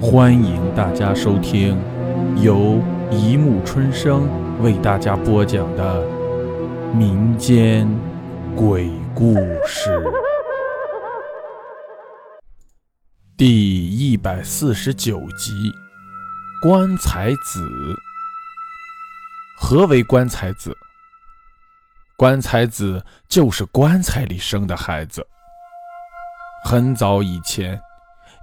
欢迎大家收听由一木春生为大家播讲的民间鬼故事第一百四十九集《棺材子》。何为棺材子？棺材子就是棺材里生的孩子。很早以前。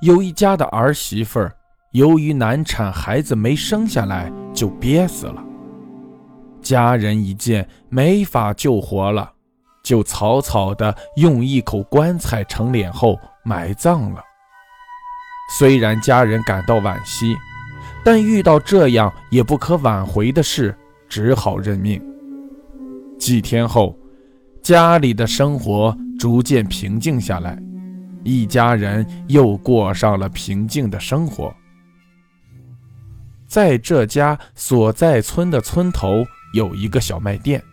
有一家的儿媳妇儿，由于难产，孩子没生下来就憋死了。家人一见没法救活了，就草草的用一口棺材盛殓后埋葬了。虽然家人感到惋惜，但遇到这样也不可挽回的事，只好认命。几天后，家里的生活逐渐平静下来。一家人又过上了平静的生活。在这家所在村的村头有一个小卖店。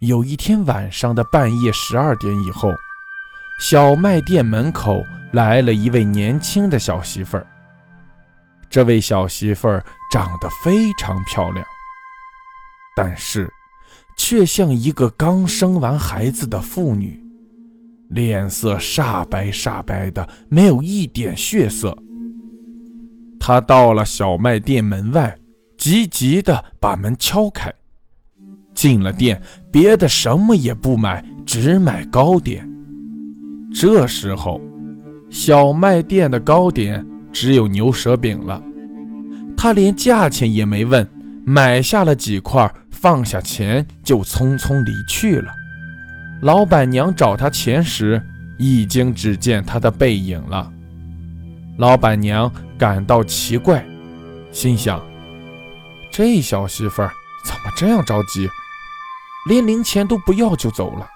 有一天晚上的半夜十二点以后，小卖店门口来了一位年轻的小媳妇儿。这位小媳妇儿长得非常漂亮，但是却像一个刚生完孩子的妇女。脸色煞白煞白的，没有一点血色。他到了小卖店门外，急急的把门敲开，进了店，别的什么也不买，只买糕点。这时候，小卖店的糕点只有牛舌饼了。他连价钱也没问，买下了几块，放下钱就匆匆离去了。老板娘找他钱时，已经只见他的背影了。老板娘感到奇怪，心想：这小媳妇儿怎么这样着急，连零钱都不要就走了？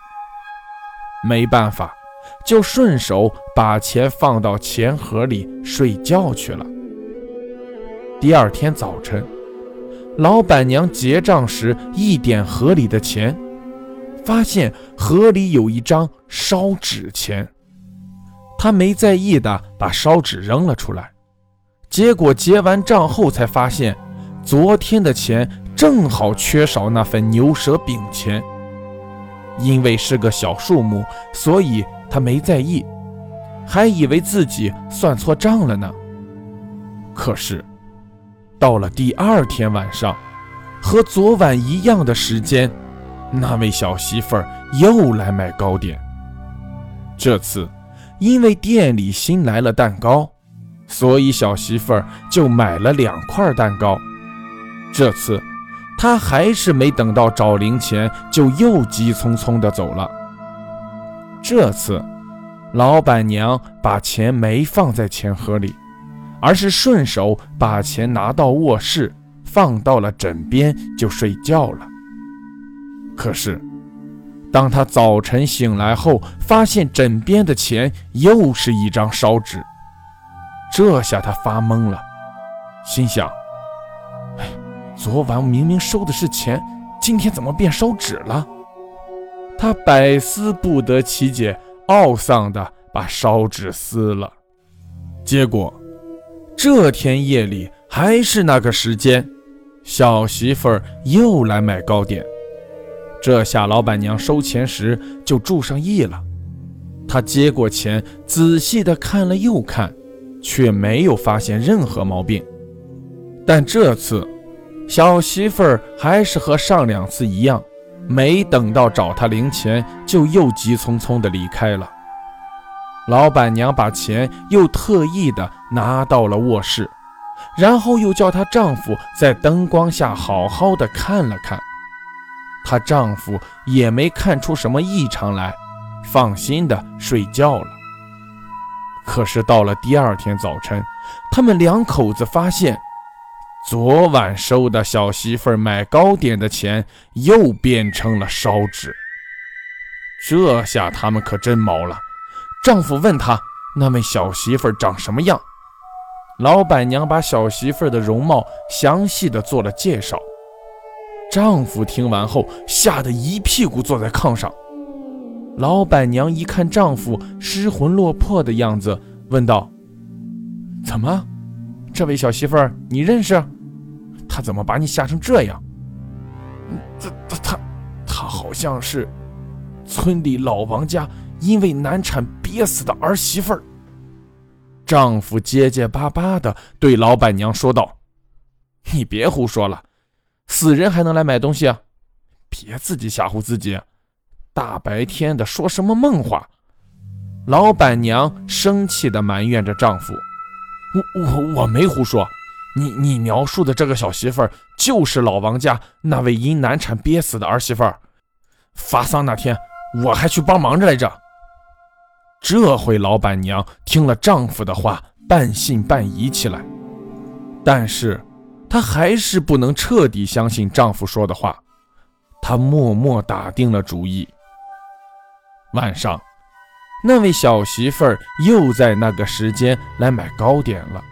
没办法，就顺手把钱放到钱盒里睡觉去了。第二天早晨，老板娘结账时，一点盒里的钱。发现盒里有一张烧纸钱，他没在意的把烧纸扔了出来。结果结完账后才发现，昨天的钱正好缺少那份牛舌饼钱。因为是个小数目，所以他没在意，还以为自己算错账了呢。可是到了第二天晚上，和昨晚一样的时间。那位小媳妇儿又来买糕点。这次，因为店里新来了蛋糕，所以小媳妇儿就买了两块蛋糕。这次，她还是没等到找零钱，就又急匆匆地走了。这次，老板娘把钱没放在钱盒里，而是顺手把钱拿到卧室，放到了枕边就睡觉了。可是，当他早晨醒来后，发现枕边的钱又是一张烧纸，这下他发懵了，心想：“哎，昨晚明明收的是钱，今天怎么变烧纸了？”他百思不得其解，懊丧地把烧纸撕了。结果，这天夜里还是那个时间，小媳妇儿又来买糕点。这下老板娘收钱时就注上意了。她接过钱，仔细的看了又看，却没有发现任何毛病。但这次，小媳妇儿还是和上两次一样，没等到找她零钱，就又急匆匆的离开了。老板娘把钱又特意的拿到了卧室，然后又叫她丈夫在灯光下好好的看了看。她丈夫也没看出什么异常来，放心的睡觉了。可是到了第二天早晨，他们两口子发现，昨晚收的小媳妇买糕点的钱又变成了烧纸。这下他们可真毛了。丈夫问她：“那位小媳妇长什么样？”老板娘把小媳妇的容貌详细的做了介绍。丈夫听完后，吓得一屁股坐在炕上。老板娘一看丈夫失魂落魄的样子，问道：“怎么，这位小媳妇儿你认识？他怎么把你吓成这样？他他他他好像是村里老王家因为难产憋死的儿媳妇儿。丈夫结结巴巴地对老板娘说道：“你别胡说了，死人还能来买东西啊？别自己吓唬自己，大白天的说什么梦话！”老板娘生气地埋怨着丈夫：“我我我没胡说，你你描述的这个小媳妇儿就是老王家那位因难产憋死的儿媳妇儿。发丧那天我还去帮忙着来着。”这回老板娘听了丈夫的话，半信半疑起来。但是，她还是不能彻底相信丈夫说的话。她默默打定了主意。晚上，那位小媳妇儿又在那个时间来买糕点了。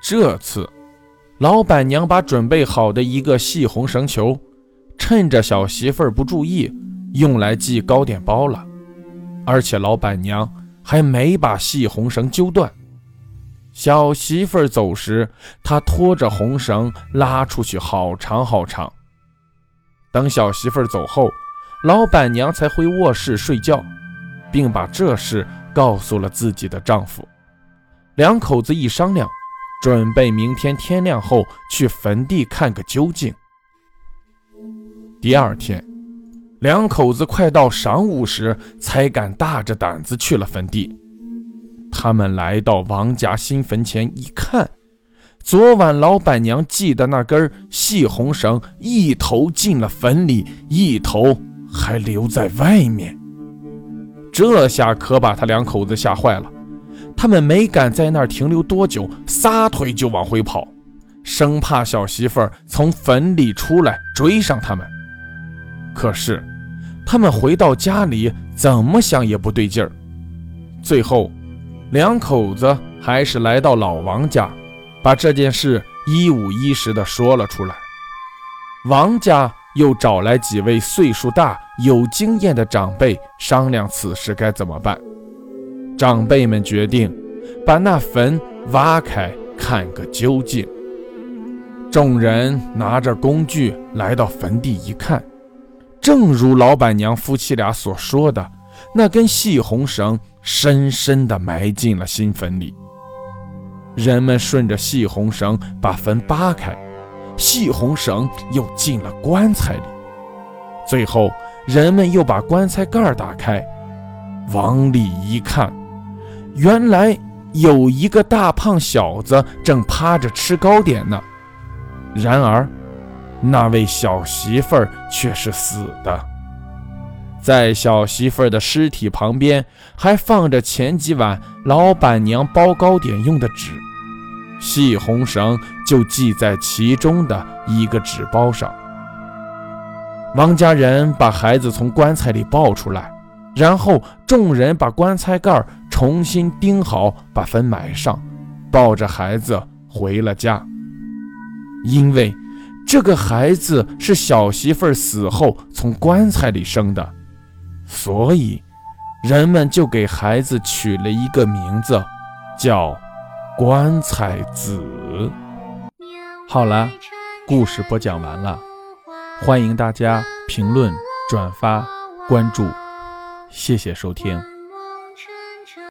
这次，老板娘把准备好的一个细红绳球，趁着小媳妇儿不注意，用来系糕点包了。而且老板娘还没把细红绳揪断。小媳妇儿走时，他拖着红绳拉出去好长好长。等小媳妇儿走后，老板娘才回卧室睡觉，并把这事告诉了自己的丈夫。两口子一商量，准备明天天亮后去坟地看个究竟。第二天。两口子快到晌午时，才敢大着胆子去了坟地。他们来到王家新坟前一看，昨晚老板娘系的那根细红绳，一头进了坟里，一头还留在外面。这下可把他两口子吓坏了。他们没敢在那儿停留多久，撒腿就往回跑，生怕小媳妇儿从坟里出来追上他们。可是。他们回到家里，怎么想也不对劲儿。最后，两口子还是来到老王家，把这件事一五一十地说了出来。王家又找来几位岁数大、有经验的长辈商量此事该怎么办。长辈们决定把那坟挖开，看个究竟。众人拿着工具来到坟地一看。正如老板娘夫妻俩所说的，那根细红绳深深地埋进了新坟里。人们顺着细红绳把坟扒开，细红绳又进了棺材里。最后，人们又把棺材盖打开，往里一看，原来有一个大胖小子正趴着吃糕点呢。然而，那位小媳妇儿却是死的，在小媳妇儿的尸体旁边还放着前几晚老板娘包糕点用的纸，细红绳就系在其中的一个纸包上。王家人把孩子从棺材里抱出来，然后众人把棺材盖重新钉好，把坟埋上，抱着孩子回了家，因为。这个孩子是小媳妇儿死后从棺材里生的，所以人们就给孩子取了一个名字，叫棺材子。好了，故事播讲完了，欢迎大家评论、转发、关注，谢谢收听。